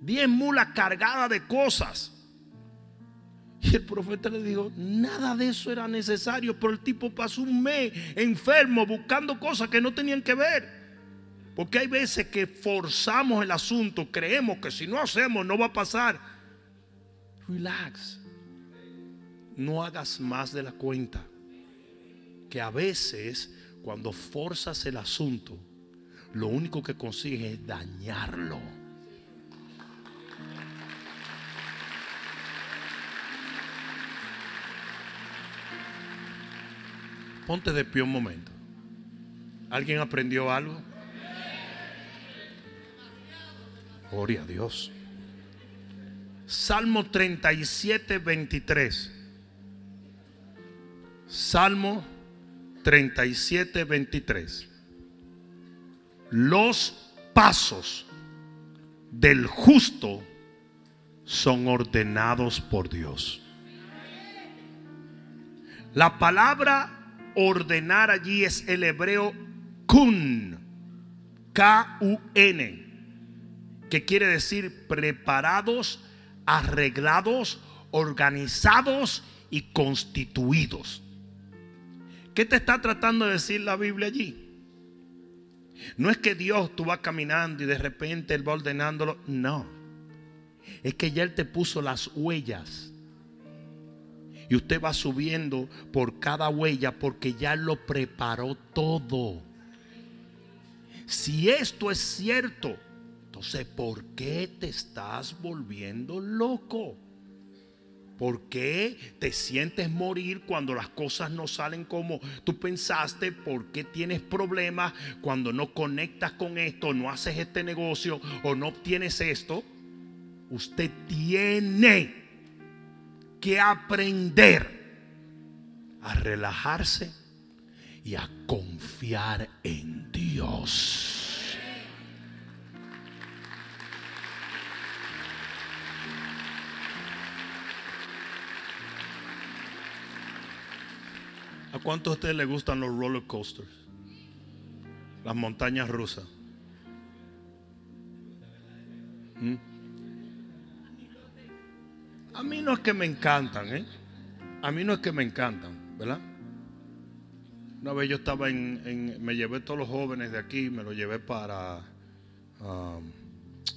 10 mulas cargadas de cosas. Y el profeta le dijo, nada de eso era necesario, pero el tipo pasó un mes enfermo buscando cosas que no tenían que ver. Porque hay veces que forzamos el asunto, creemos que si no hacemos no va a pasar. Relax. No hagas más de la cuenta que a veces cuando forzas el asunto, lo único que consigues es dañarlo. Ponte de pie un momento. ¿Alguien aprendió algo? Gloria a Dios. Salmo 37, 23. Salmo 37, 23. Los pasos del justo son ordenados por Dios. La palabra ordenar allí es el hebreo kun, K-U-N, que quiere decir preparados, arreglados, organizados y constituidos. ¿Qué te está tratando de decir la Biblia allí? No es que Dios tú vas caminando y de repente Él va ordenándolo. No. Es que ya Él te puso las huellas. Y usted va subiendo por cada huella porque ya lo preparó todo. Si esto es cierto, entonces ¿por qué te estás volviendo loco? ¿Por qué te sientes morir cuando las cosas no salen como tú pensaste? ¿Por qué tienes problemas cuando no conectas con esto, no haces este negocio o no obtienes esto? Usted tiene que aprender a relajarse y a confiar en Dios. ¿A cuántos de ustedes les gustan los roller coasters? Las montañas rusas. ¿Mm? A mí no es que me encantan, ¿eh? A mí no es que me encantan, ¿verdad? Una vez yo estaba en, me llevé todos los jóvenes de aquí, me los llevé para, um,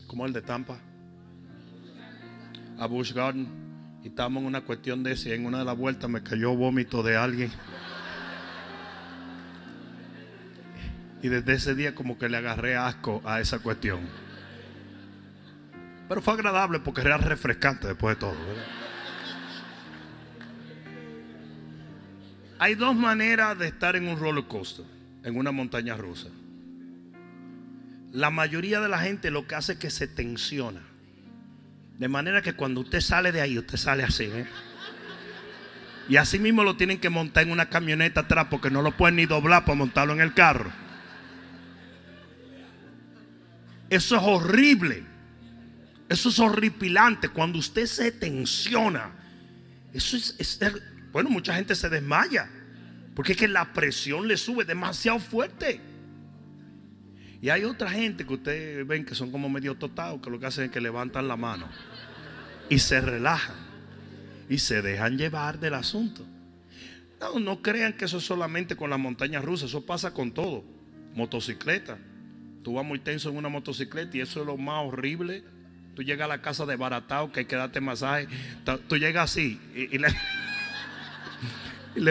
¿cómo el de Tampa? A Bush Garden. Y estábamos en una cuestión de si en una de las vueltas me cayó vómito de alguien. Y desde ese día como que le agarré asco a esa cuestión. Pero fue agradable porque era refrescante después de todo. Hay dos maneras de estar en un roller coaster, en una montaña rusa. La mayoría de la gente lo que hace es que se tensiona. De manera que cuando usted sale de ahí, usted sale así. ¿eh? Y así mismo lo tienen que montar en una camioneta atrás porque no lo pueden ni doblar para montarlo en el carro. Eso es horrible. Eso es horripilante. Cuando usted se tensiona, eso es, bueno, mucha gente se desmaya. Porque es que la presión le sube demasiado fuerte. Y hay otra gente que ustedes ven que son como medio totados, que lo que hacen es que levantan la mano y se relajan y se dejan llevar del asunto. No, no crean que eso es solamente con las montañas rusas, eso pasa con todo. Motocicleta. Tú vas muy tenso en una motocicleta y eso es lo más horrible. Tú llegas a la casa de baratao que hay que darte masaje. Tú llegas así y, la,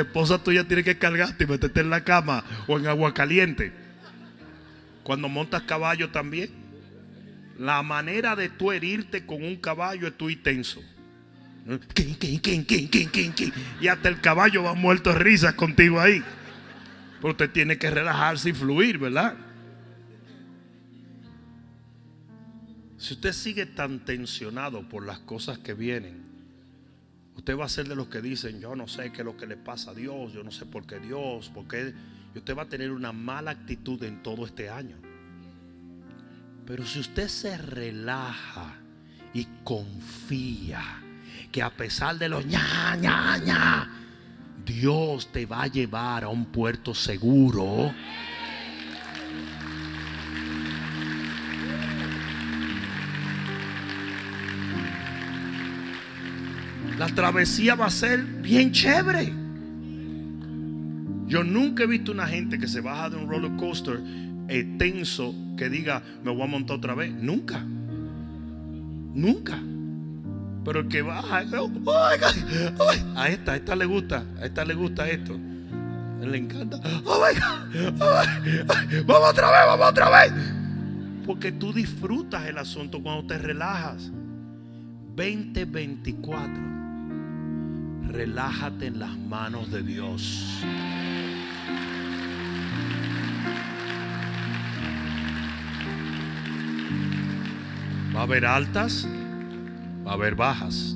esposa tuya tiene que cargarte y meterte en la cama o en agua caliente. Cuando montas caballo también. La manera de tú herirte con un caballo es tú y tenso. Y hasta el caballo va muerto de risas contigo ahí. Pero usted tiene que relajarse y fluir, ¿verdad? Si usted sigue tan tensionado por las cosas que vienen, usted va a ser de los que dicen, yo no sé qué es lo que le pasa a Dios, yo no sé por qué Dios, porque y usted va a tener una mala actitud en todo este año. Pero si usted se relaja y confía que a pesar de los ña, ña, ña, Dios te va a llevar a un puerto seguro. La travesía va a ser bien chévere. Yo nunca he visto una gente que se baja de un roller coaster eh, tenso que diga, me voy a montar otra vez. Nunca. Nunca. Pero el que baja, a esta, a esta le gusta, a esta le gusta esto. Le encanta. vamos otra vez, vamos otra vez. Porque tú disfrutas el asunto cuando te relajas. 2024 relájate en las manos de Dios. Va a haber altas, va a haber bajas,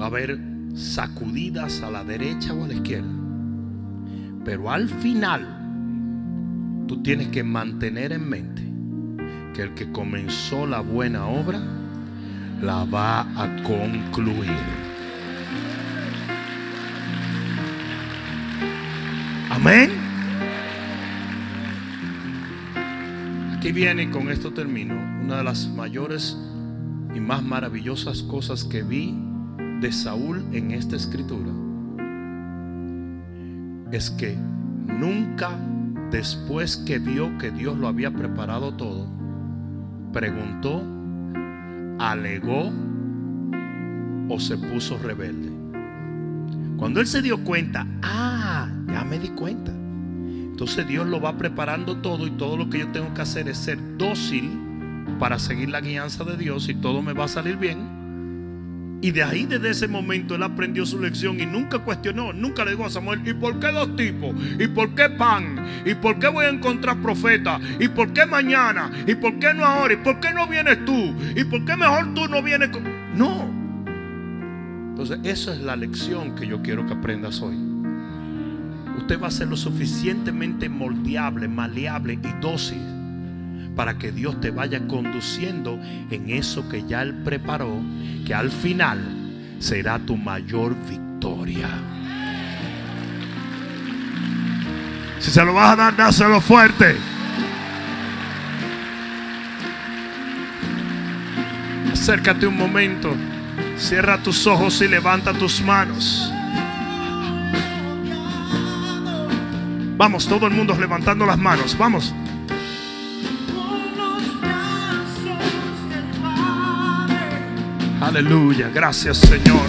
va a haber sacudidas a la derecha o a la izquierda. Pero al final, tú tienes que mantener en mente que el que comenzó la buena obra, la va a concluir. Amén. Aquí viene y con esto termino. Una de las mayores y más maravillosas cosas que vi de Saúl en esta escritura es que nunca después que vio que Dios lo había preparado todo, preguntó, alegó o se puso rebelde. Cuando él se dio cuenta, ah, ya me di cuenta. Entonces Dios lo va preparando todo y todo lo que yo tengo que hacer es ser dócil para seguir la guianza de Dios y todo me va a salir bien. Y de ahí, desde ese momento, él aprendió su lección y nunca cuestionó, nunca le dijo a Samuel, ¿y por qué dos tipos? ¿Y por qué pan? ¿Y por qué voy a encontrar profeta? ¿Y por qué mañana? ¿Y por qué no ahora? ¿Y por qué no vienes tú? ¿Y por qué mejor tú no vienes con... No. Entonces, esa es la lección que yo quiero que aprendas hoy usted va a ser lo suficientemente moldeable, maleable y dócil para que Dios te vaya conduciendo en eso que ya Él preparó, que al final será tu mayor victoria. Si se lo vas a dar, dáselo fuerte. Acércate un momento, cierra tus ojos y levanta tus manos. Vamos, todo el mundo levantando las manos. Vamos. Aleluya, gracias Señor.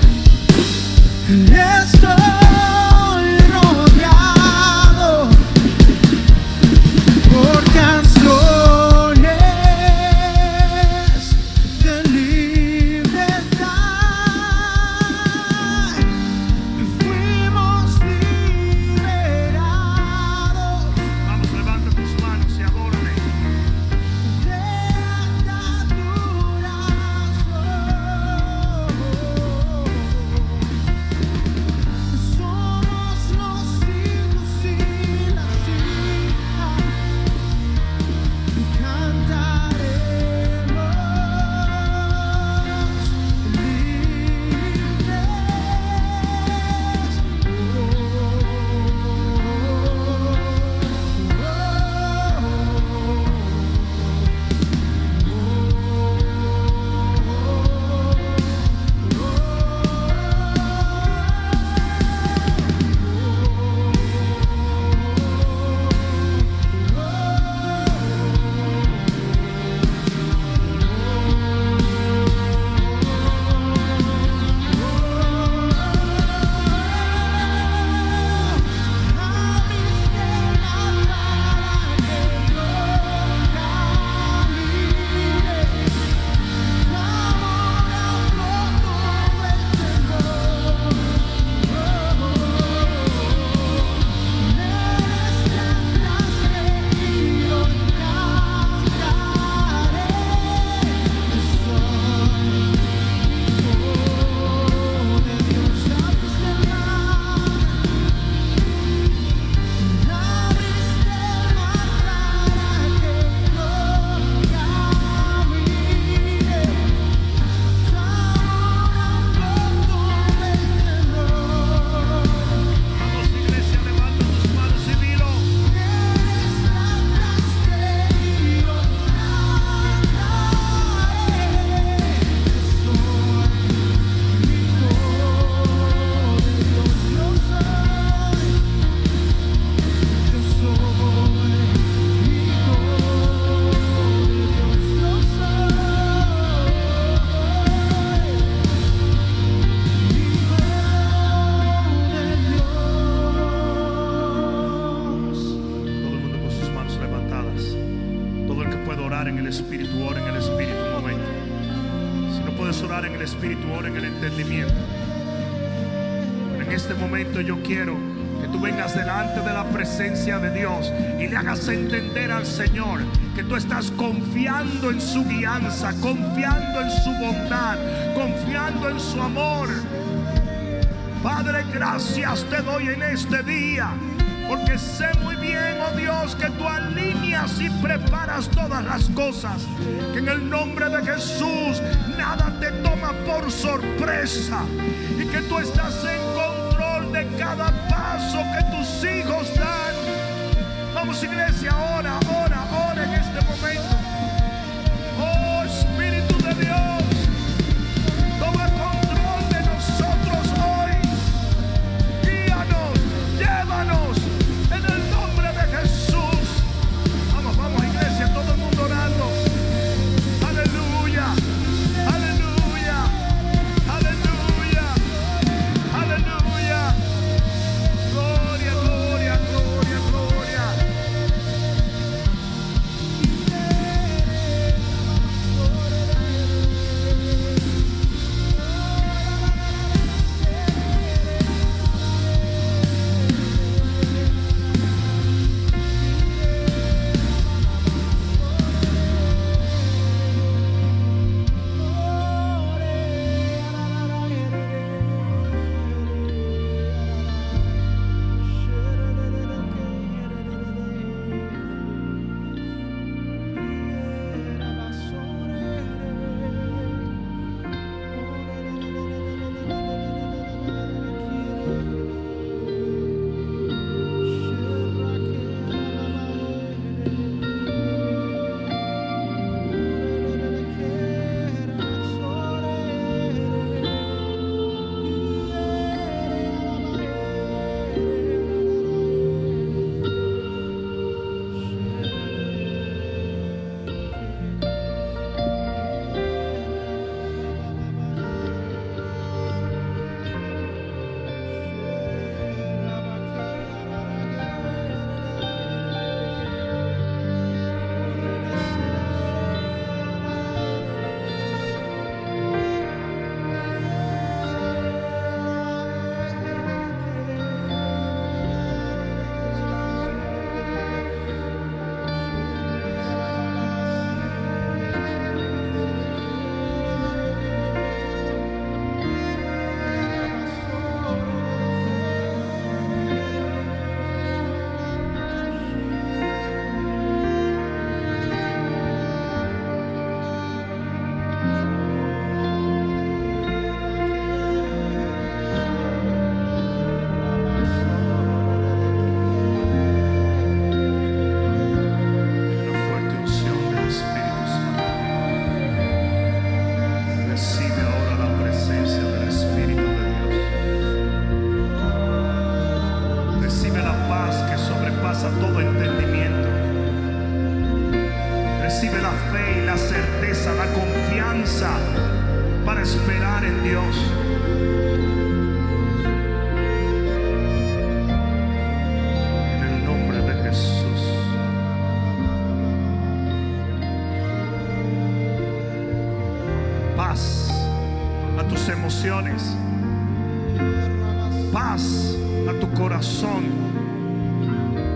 El Espíritu, ora en el entendimiento. En este momento yo quiero que tú vengas delante de la presencia de Dios y le hagas entender al Señor que tú estás confiando en su guianza, confiando en su bondad, confiando en su amor. Padre, gracias te doy en este día. Porque sé muy Que tú alineas y preparas todas las cosas. Que en el nombre de Jesús nada te toma por sorpresa. Y que tú estás en control de cada paso que tus hijos dan. Vamos iglesia, ahora, ahora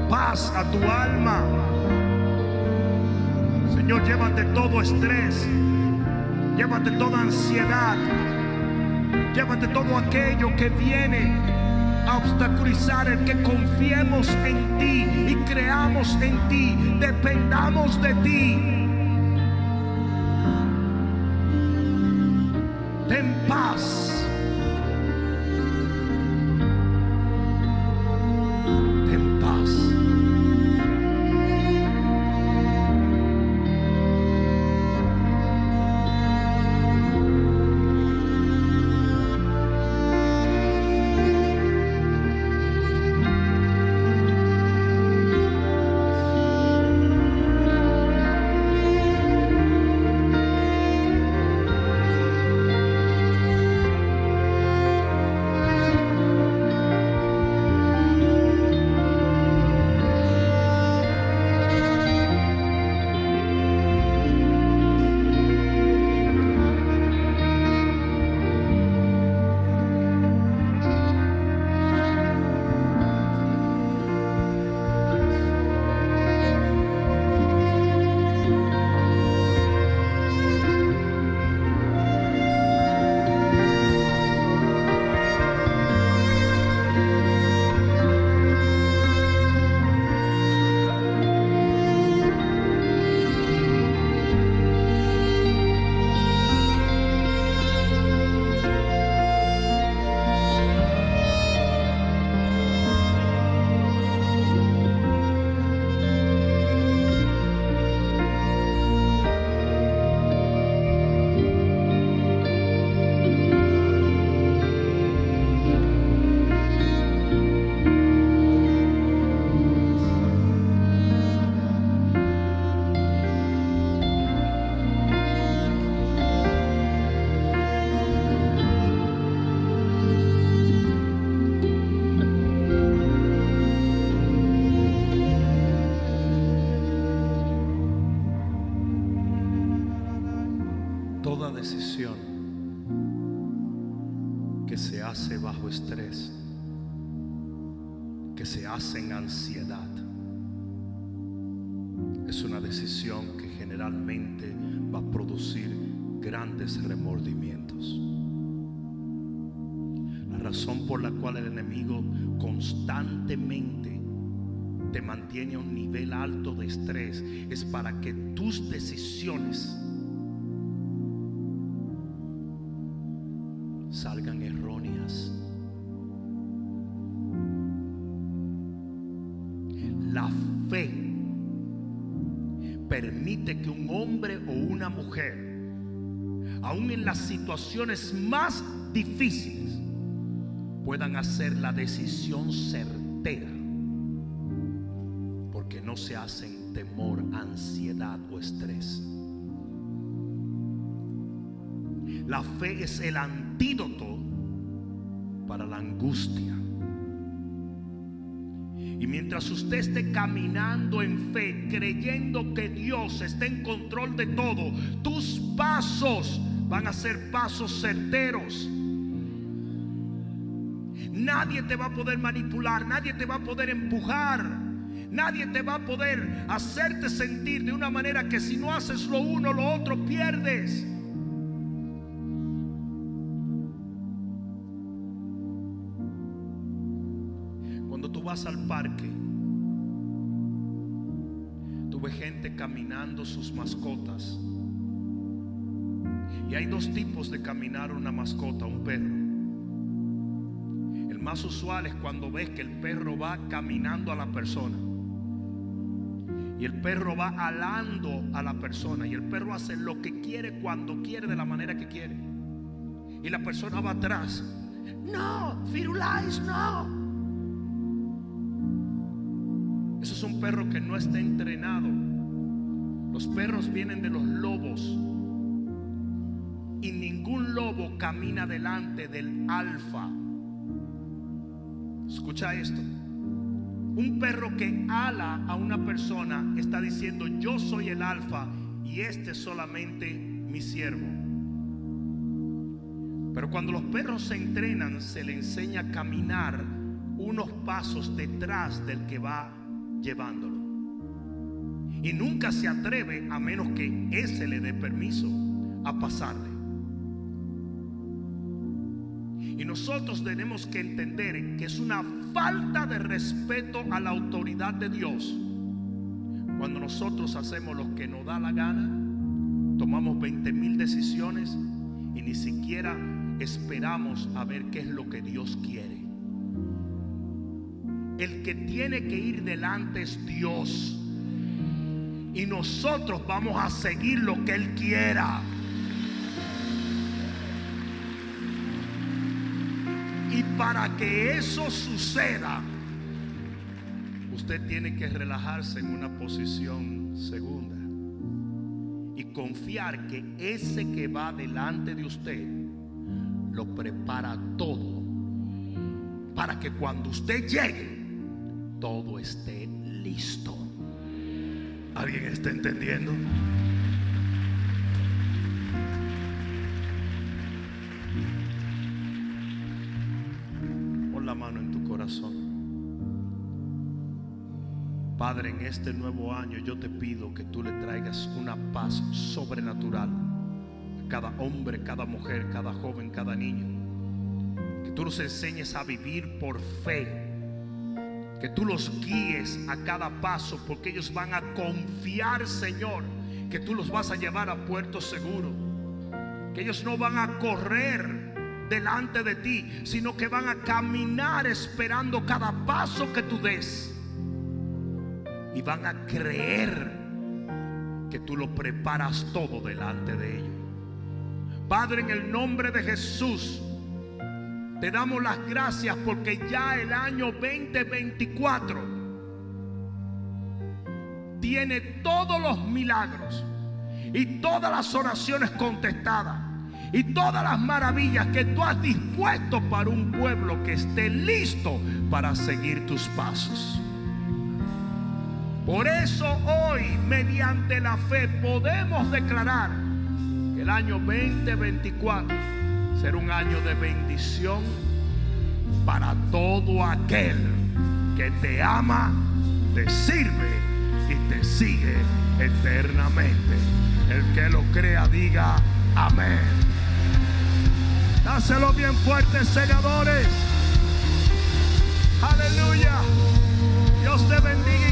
Paz a tu alma. Señor, llévate todo estrés. Llévate toda ansiedad. Llévate todo aquello que viene a obstaculizar el que confiemos en ti y creamos en ti. Dependamos de ti. Ten paz. Que se hace bajo estrés, que se hace en ansiedad, es una decisión que generalmente va a producir grandes remordimientos. La razón por la cual el enemigo constantemente te mantiene a un nivel alto de estrés es para que tus decisiones más difíciles, puedan hacer la decisión certera. Porque no se hacen temor, ansiedad o estrés. La fe es el antídoto para la angustia. Y mientras usted esté caminando en fe, creyendo que Dios está en control de todo, tus pasos van a ser pasos certeros. Nadie te va a poder manipular, nadie te va a poder empujar, nadie te va a poder hacerte sentir de una manera que si no haces lo uno, lo otro pierdes. Cuando tú vas al parque, tú ves gente caminando sus mascotas. Y hay dos tipos de caminar una mascota, un perro. El más usual es cuando ves que el perro va caminando a la persona. Y el perro va alando a la persona. Y el perro hace lo que quiere cuando quiere, de la manera que quiere. Y la persona va atrás. No, Firulais, no. Eso es un perro que no está entrenado. Los perros vienen de los lobos. Y ningún lobo camina delante del alfa. Escucha esto. Un perro que ala a una persona está diciendo, yo soy el alfa y este es solamente mi siervo. Pero cuando los perros se entrenan, se le enseña a caminar unos pasos detrás del que va llevándolo. Y nunca se atreve a menos que ese le dé permiso a pasarle. Y nosotros tenemos que entender que es una falta de respeto a la autoridad de Dios cuando nosotros hacemos lo que nos da la gana, tomamos 20 mil decisiones y ni siquiera esperamos a ver qué es lo que Dios quiere. El que tiene que ir delante es Dios. Y nosotros vamos a seguir lo que Él quiera. Y para que eso suceda, usted tiene que relajarse en una posición segunda. Y confiar que ese que va delante de usted lo prepara todo. Para que cuando usted llegue, todo esté listo. ¿Alguien está entendiendo? Padre, en este nuevo año yo te pido que tú le traigas una paz sobrenatural a cada hombre, cada mujer, cada joven, cada niño. Que tú los enseñes a vivir por fe. Que tú los guíes a cada paso porque ellos van a confiar, Señor, que tú los vas a llevar a puerto seguro. Que ellos no van a correr delante de ti, sino que van a caminar esperando cada paso que tú des. Y van a creer que tú lo preparas todo delante de ellos. Padre, en el nombre de Jesús, te damos las gracias porque ya el año 2024 tiene todos los milagros y todas las oraciones contestadas y todas las maravillas que tú has dispuesto para un pueblo que esté listo para seguir tus pasos. Por eso hoy, mediante la fe, podemos declarar que el año 2024 será un año de bendición para todo aquel que te ama, te sirve y te sigue eternamente. El que lo crea diga amén. Dáselo bien fuerte, segadores. Aleluya. Dios te bendiga.